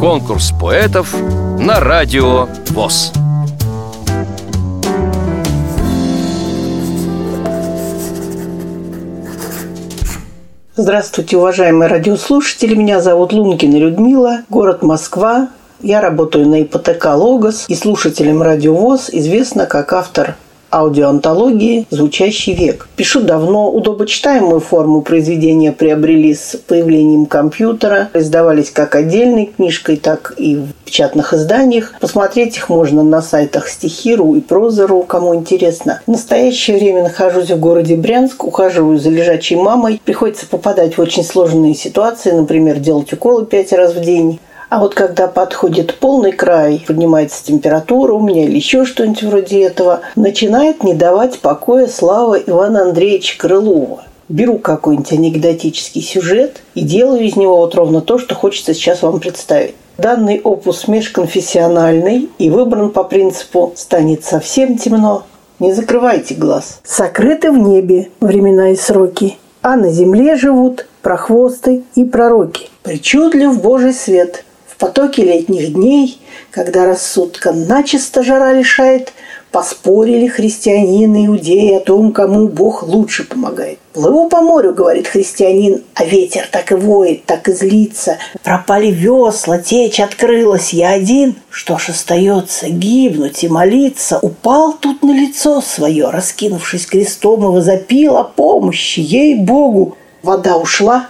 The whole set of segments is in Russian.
Конкурс поэтов на радио ВОЗ. Здравствуйте, уважаемые радиослушатели. Меня зовут Лункина Людмила, город Москва. Я работаю на ипотека Логос и слушателям Радио ВОЗ известна как автор аудиоантологии «Звучащий век». Пишу давно, удобочитаемую форму произведения приобрели с появлением компьютера, издавались как отдельной книжкой, так и в печатных изданиях. Посмотреть их можно на сайтах Стихиру и Прозору, кому интересно. В настоящее время нахожусь в городе Брянск, ухаживаю за лежачей мамой. Приходится попадать в очень сложные ситуации, например, делать уколы пять раз в день. А вот когда подходит полный край, поднимается температура у меня или еще что-нибудь вроде этого, начинает не давать покоя слава Ивана Андреевича Крылова. Беру какой-нибудь анекдотический сюжет и делаю из него вот ровно то, что хочется сейчас вам представить. Данный опус межконфессиональный и выбран по принципу «станет совсем темно, не закрывайте глаз». Сокрыты в небе времена и сроки, а на земле живут прохвосты и пророки. Причудлив Божий свет, в потоке летних дней, когда рассудка начисто жара лишает, поспорили христианин и иудеи о том, кому Бог лучше помогает. Плыву по морю, говорит христианин, а ветер так и воет, так и злится. Пропали весла, течь открылась, я один. Что ж остается, гибнуть и молиться. Упал тут на лицо свое, раскинувшись крестом, и возопил о помощи, ей-богу. Вода ушла,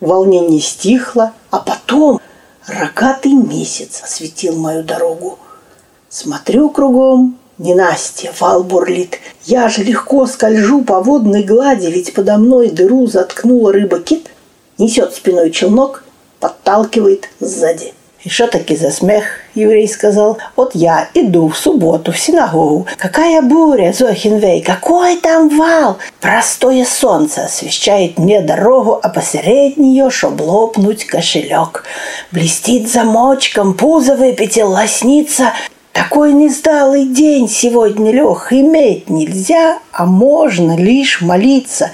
волнение стихло, а потом Рогатый месяц осветил мою дорогу. Смотрю кругом, не Настя, вал бурлит. Я же легко скольжу по водной глади, ведь подо мной дыру заткнула рыба-кит. Несет спиной челнок, подталкивает сзади. И что таки за смех, еврей сказал. Вот я иду в субботу в синагогу. Какая буря, Зохинвей, какой там вал! Простое солнце освещает мне дорогу, а посередине нее, чтоб лопнуть кошелек. Блестит замочком, пузо выпятил, лоснится – такой несдалый день сегодня, Лех, иметь нельзя, а можно лишь молиться.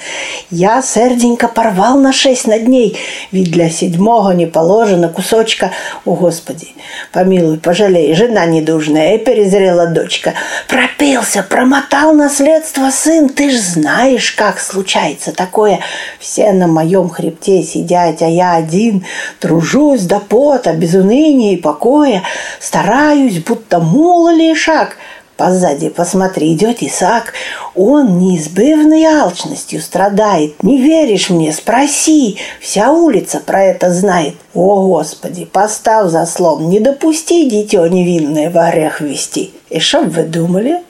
Я серденько порвал на шесть на дней, ведь для седьмого не положено кусочка. О, Господи, помилуй, пожалей, жена недужная и перезрела дочка. Пропился, промотал наследство сын, ты ж знаешь, как случается такое. Все на моем хребте сидят, а я один, тружусь до пота, без уныния и покоя, стараюсь, будто мулали шаг. Позади, посмотри, идет Исаак. Он неизбывной алчностью страдает. Не веришь мне? Спроси. Вся улица про это знает. О, Господи, поставь заслон. Не допусти дитё невинное в орех вести. И что вы думали?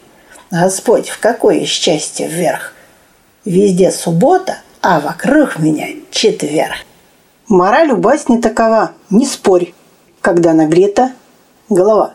Господь в какое счастье вверх? Везде суббота, а вокруг меня четверг. Мораль у басни такова. Не спорь. Когда нагрета голова.